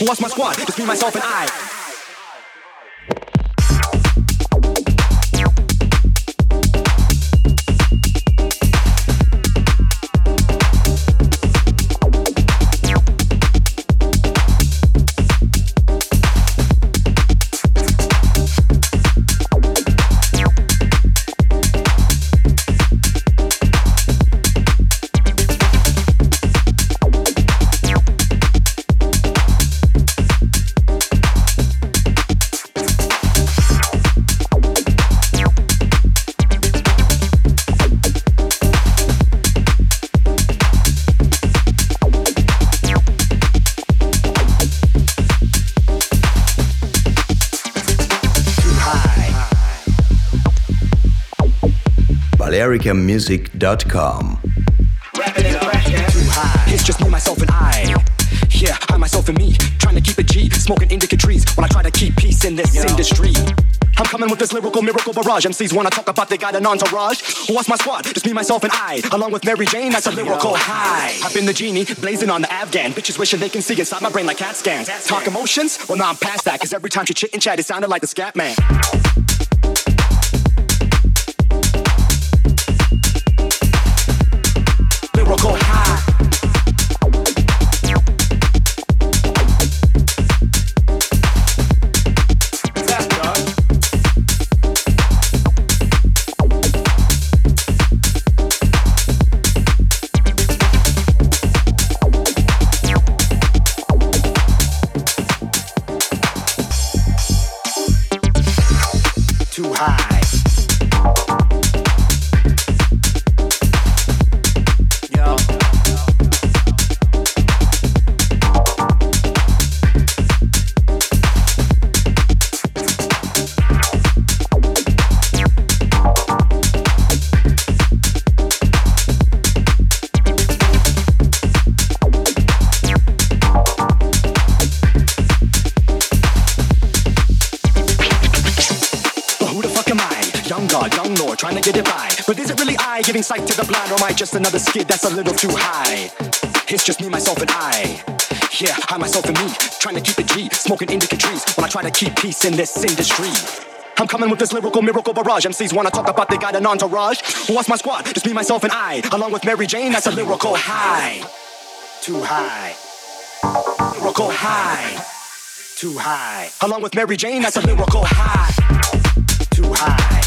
What's my squad? Just me, myself, and I. balearicamusic.com. It's just me, myself, and I. Yeah, I, myself, and me. Trying to keep it G. Smoking indica trees while I try to keep peace in this industry. I'm coming with this lyrical miracle barrage. MCs wanna talk about they got an entourage. What's my squad? Just me, myself, and I. Along with Mary Jane, that's a lyrical high. I've been the genie, blazing on the Afghan. Bitches wishing they can see inside my brain like CAT scans. Talk emotions? Well, now I'm past that, cause every time she chit and chat, it sounded like the scat man. A little too high? It's just me, myself, and I. Yeah, I, myself, and me, trying to keep it G, smoking indica trees while I try to keep peace in this industry. I'm coming with this lyrical miracle barrage. MCs wanna talk about they got an entourage. What's my squad? Just me, myself, and I. Along with Mary Jane, that's a lyrical high. Too high. Lyrical high. Too high. Along with Mary Jane, that's a lyrical high. Too high.